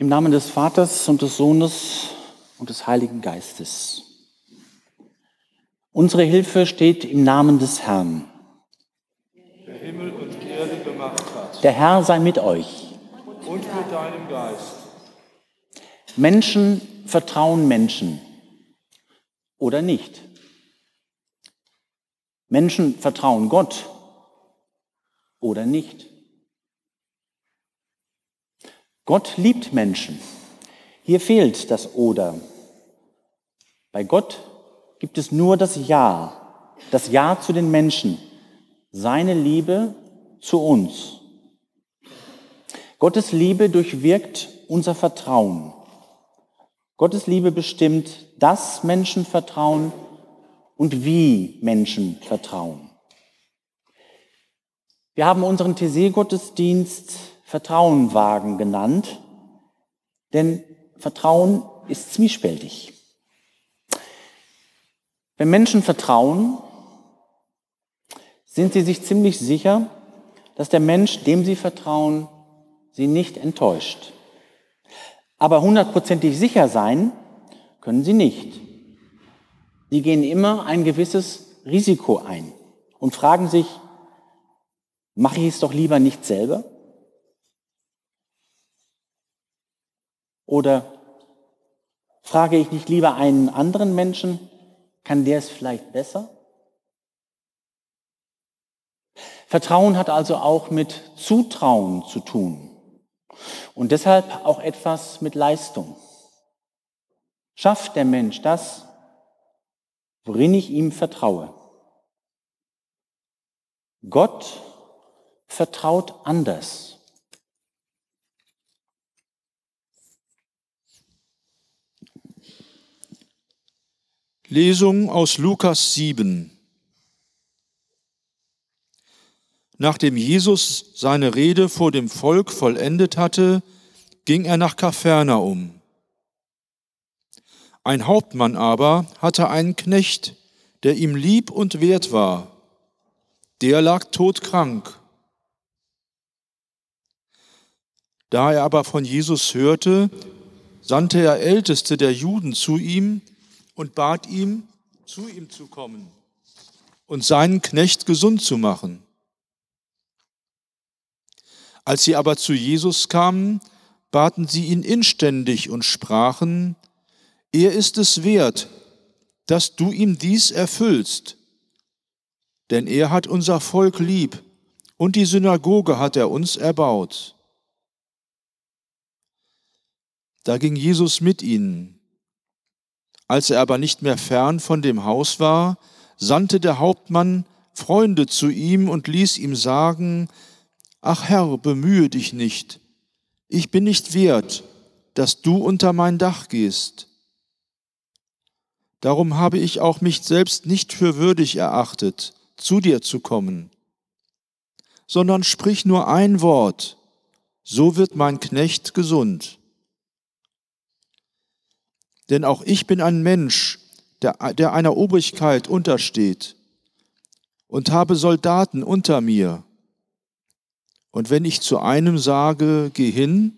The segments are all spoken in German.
Im Namen des Vaters und des Sohnes und des Heiligen Geistes. Unsere Hilfe steht im Namen des Herrn. Der Himmel und Erde gemacht hat. Der Herr sei mit euch. Und mit deinem Geist. Menschen vertrauen Menschen oder nicht. Menschen vertrauen Gott oder nicht. Gott liebt Menschen. Hier fehlt das Oder. Bei Gott gibt es nur das Ja, das Ja zu den Menschen, seine Liebe zu uns. Gottes Liebe durchwirkt unser Vertrauen. Gottes Liebe bestimmt, dass Menschen vertrauen und wie Menschen vertrauen. Wir haben unseren TC-Gottesdienst Vertrauenwagen genannt, denn Vertrauen ist zwiespältig. Wenn Menschen vertrauen, sind sie sich ziemlich sicher, dass der Mensch, dem sie vertrauen, sie nicht enttäuscht. Aber hundertprozentig sicher sein können sie nicht. Sie gehen immer ein gewisses Risiko ein und fragen sich, mache ich es doch lieber nicht selber? Oder frage ich nicht lieber einen anderen Menschen, kann der es vielleicht besser? Vertrauen hat also auch mit Zutrauen zu tun und deshalb auch etwas mit Leistung. Schafft der Mensch das, worin ich ihm vertraue? Gott vertraut anders. Lesung aus Lukas 7. Nachdem Jesus seine Rede vor dem Volk vollendet hatte, ging er nach Kaphernaum. Ein Hauptmann aber hatte einen Knecht, der ihm lieb und wert war. Der lag todkrank. Da er aber von Jesus hörte, sandte er Älteste der Juden zu ihm, und bat ihm, zu ihm zu kommen und seinen Knecht gesund zu machen. Als sie aber zu Jesus kamen, baten sie ihn inständig und sprachen, er ist es wert, dass du ihm dies erfüllst, denn er hat unser Volk lieb und die Synagoge hat er uns erbaut. Da ging Jesus mit ihnen. Als er aber nicht mehr fern von dem Haus war, sandte der Hauptmann Freunde zu ihm und ließ ihm sagen, Ach Herr, bemühe dich nicht, ich bin nicht wert, dass du unter mein Dach gehst. Darum habe ich auch mich selbst nicht für würdig erachtet, zu dir zu kommen, sondern sprich nur ein Wort, so wird mein Knecht gesund. Denn auch ich bin ein Mensch, der, der einer Obrigkeit untersteht und habe Soldaten unter mir. Und wenn ich zu einem sage, geh hin,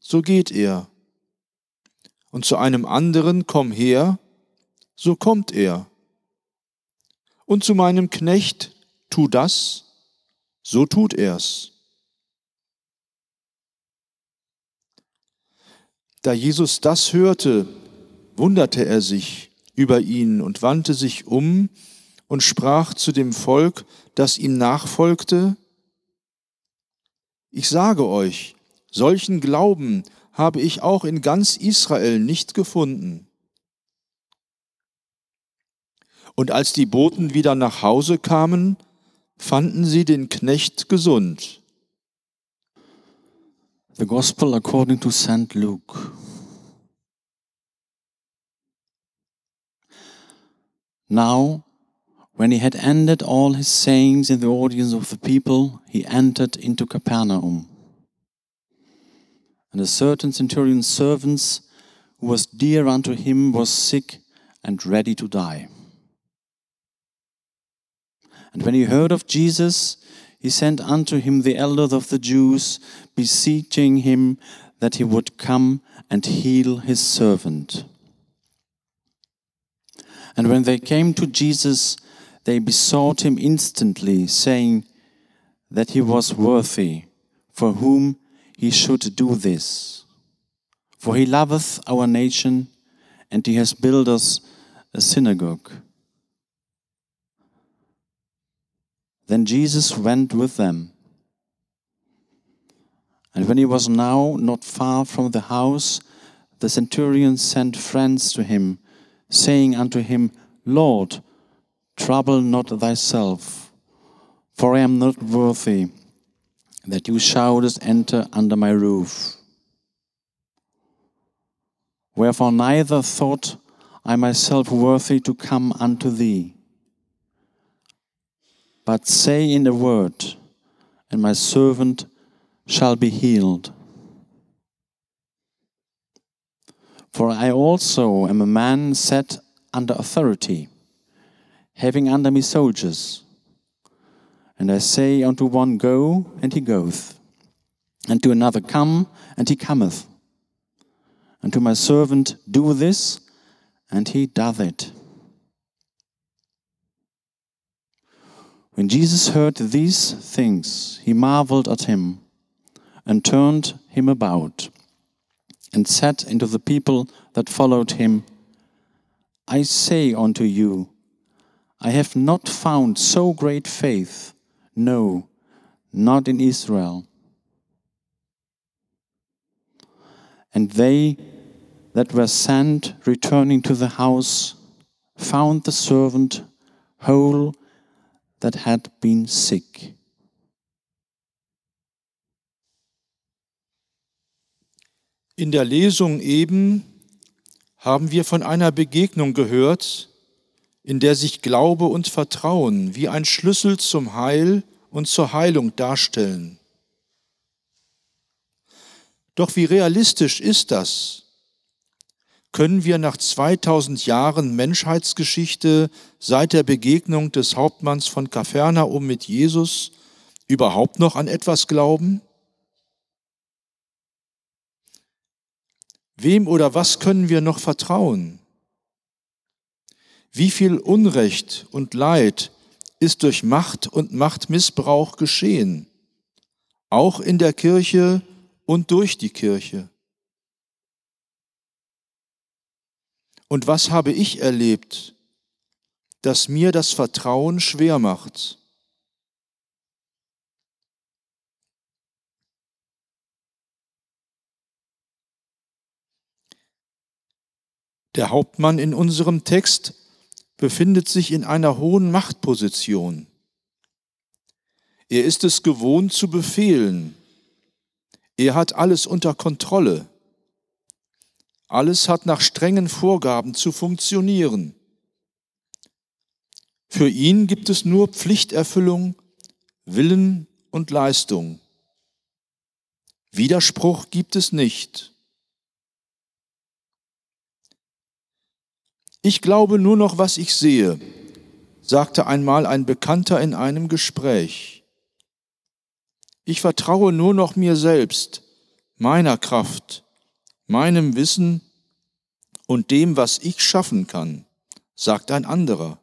so geht er. Und zu einem anderen, komm her, so kommt er. Und zu meinem Knecht, tu das, so tut er's. Da Jesus das hörte, wunderte er sich über ihn und wandte sich um und sprach zu dem Volk, das ihm nachfolgte, Ich sage euch, solchen Glauben habe ich auch in ganz Israel nicht gefunden. Und als die Boten wieder nach Hause kamen, fanden sie den Knecht gesund. The Gospel according to St. Luke. Now, when he had ended all his sayings in the audience of the people, he entered into Capernaum. And a certain centurion's servant, who was dear unto him, was sick and ready to die. And when he heard of Jesus, he sent unto him the elders of the Jews, beseeching him that he would come and heal his servant. And when they came to Jesus, they besought him instantly, saying that he was worthy, for whom he should do this. For he loveth our nation, and he has built us a synagogue. Then Jesus went with them. And when he was now not far from the house, the centurion sent friends to him, saying unto him, Lord, trouble not thyself, for I am not worthy that you shouldest enter under my roof. Wherefore neither thought I myself worthy to come unto thee, but say in a word, and my servant shall be healed. For I also am a man set under authority, having under me soldiers. And I say unto one, Go, and he goeth, and to another, Come, and he cometh, and to my servant, Do this, and he doth it. When Jesus heard these things, he marveled at him and turned him about and said unto the people that followed him, I say unto you, I have not found so great faith, no, not in Israel. And they that were sent, returning to the house, found the servant whole that had been sick. In der Lesung eben haben wir von einer Begegnung gehört, in der sich Glaube und Vertrauen wie ein Schlüssel zum Heil und zur Heilung darstellen. Doch wie realistisch ist das? Können wir nach 2000 Jahren Menschheitsgeschichte seit der Begegnung des Hauptmanns von Kapernaum mit Jesus überhaupt noch an etwas glauben? Wem oder was können wir noch vertrauen? Wie viel Unrecht und Leid ist durch Macht und Machtmissbrauch geschehen, auch in der Kirche und durch die Kirche? Und was habe ich erlebt, das mir das Vertrauen schwer macht? Der Hauptmann in unserem Text befindet sich in einer hohen Machtposition. Er ist es gewohnt zu befehlen. Er hat alles unter Kontrolle. Alles hat nach strengen Vorgaben zu funktionieren. Für ihn gibt es nur Pflichterfüllung, Willen und Leistung. Widerspruch gibt es nicht. Ich glaube nur noch, was ich sehe, sagte einmal ein Bekannter in einem Gespräch. Ich vertraue nur noch mir selbst, meiner Kraft, meinem Wissen und dem, was ich schaffen kann, sagt ein anderer.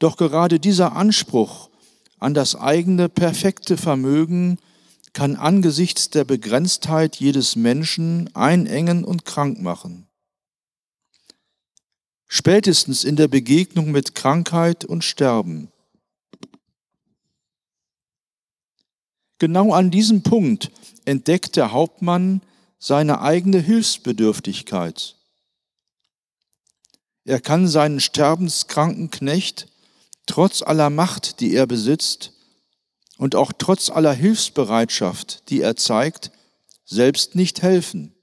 Doch gerade dieser Anspruch an das eigene perfekte Vermögen kann angesichts der Begrenztheit jedes Menschen einengen und krank machen. Spätestens in der Begegnung mit Krankheit und Sterben. Genau an diesem Punkt entdeckt der Hauptmann seine eigene Hilfsbedürftigkeit. Er kann seinen sterbenskranken Knecht trotz aller Macht, die er besitzt, und auch trotz aller Hilfsbereitschaft, die er zeigt, selbst nicht helfen.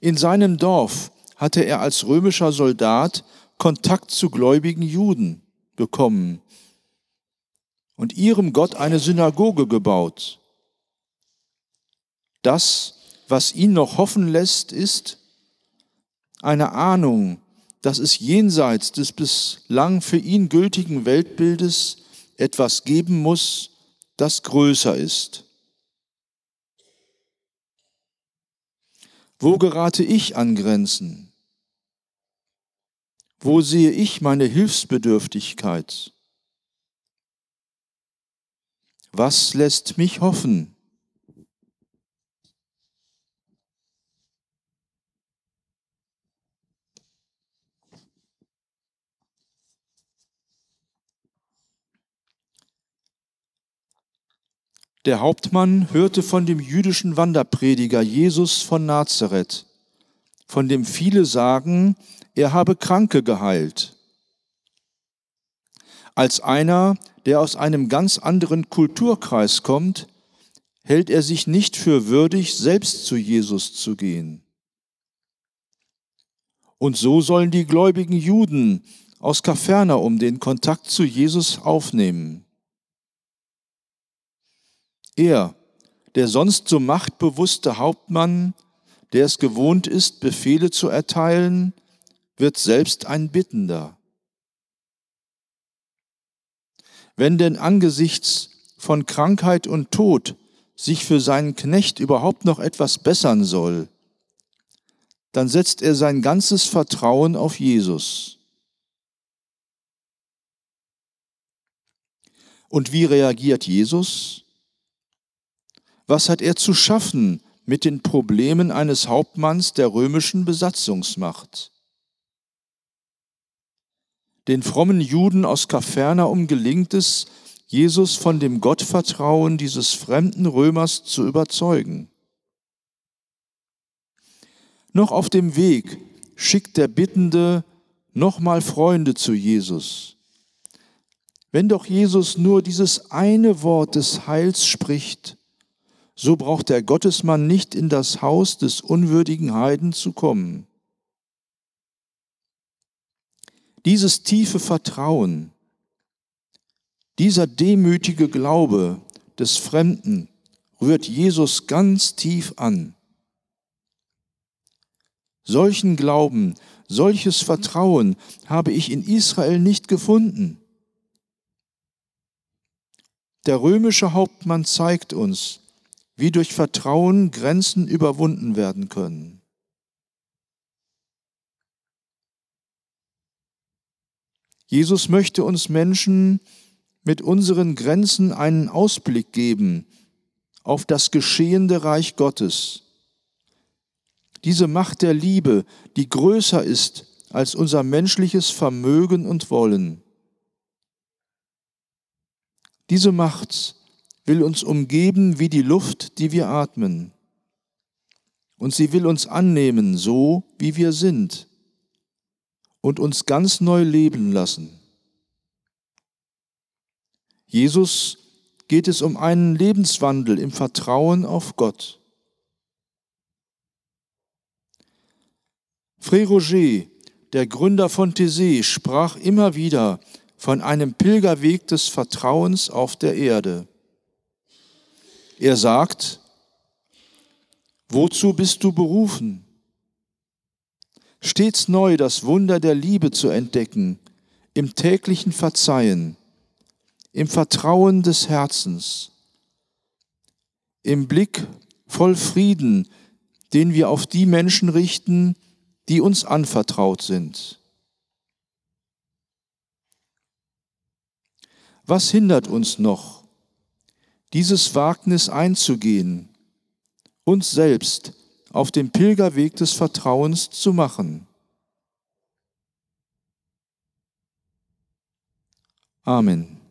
In seinem Dorf hatte er als römischer Soldat Kontakt zu gläubigen Juden bekommen und ihrem Gott eine Synagoge gebaut. Das, was ihn noch hoffen lässt, ist eine Ahnung, dass es jenseits des bislang für ihn gültigen Weltbildes etwas geben muss, das größer ist. Wo gerate ich an Grenzen? Wo sehe ich meine Hilfsbedürftigkeit? Was lässt mich hoffen? Der Hauptmann hörte von dem jüdischen Wanderprediger Jesus von Nazareth, von dem viele sagen, er habe Kranke geheilt. Als einer, der aus einem ganz anderen Kulturkreis kommt, hält er sich nicht für würdig, selbst zu Jesus zu gehen. Und so sollen die gläubigen Juden aus Kapernaum den Kontakt zu Jesus aufnehmen. Er, der sonst so machtbewusste Hauptmann, der es gewohnt ist, Befehle zu erteilen, wird selbst ein Bittender. Wenn denn angesichts von Krankheit und Tod sich für seinen Knecht überhaupt noch etwas bessern soll, dann setzt er sein ganzes Vertrauen auf Jesus. Und wie reagiert Jesus? Was hat er zu schaffen mit den Problemen eines Hauptmanns der römischen Besatzungsmacht? Den frommen Juden aus Kapernaum gelingt es, Jesus von dem Gottvertrauen dieses fremden Römers zu überzeugen. Noch auf dem Weg schickt der Bittende nochmal Freunde zu Jesus. Wenn doch Jesus nur dieses eine Wort des Heils spricht, so braucht der Gottesmann nicht in das Haus des unwürdigen Heiden zu kommen. Dieses tiefe Vertrauen, dieser demütige Glaube des Fremden rührt Jesus ganz tief an. Solchen Glauben, solches Vertrauen habe ich in Israel nicht gefunden. Der römische Hauptmann zeigt uns, wie durch Vertrauen Grenzen überwunden werden können. Jesus möchte uns Menschen mit unseren Grenzen einen Ausblick geben auf das geschehende Reich Gottes. Diese Macht der Liebe, die größer ist als unser menschliches Vermögen und Wollen. Diese Macht will uns umgeben wie die Luft, die wir atmen. Und sie will uns annehmen, so wie wir sind, und uns ganz neu leben lassen. Jesus geht es um einen Lebenswandel im Vertrauen auf Gott. Fré Roger, der Gründer von Thésée, sprach immer wieder von einem Pilgerweg des Vertrauens auf der Erde. Er sagt, wozu bist du berufen? Stets neu das Wunder der Liebe zu entdecken, im täglichen Verzeihen, im Vertrauen des Herzens, im Blick voll Frieden, den wir auf die Menschen richten, die uns anvertraut sind. Was hindert uns noch, dieses Wagnis einzugehen, uns selbst auf dem Pilgerweg des Vertrauens zu machen. Amen.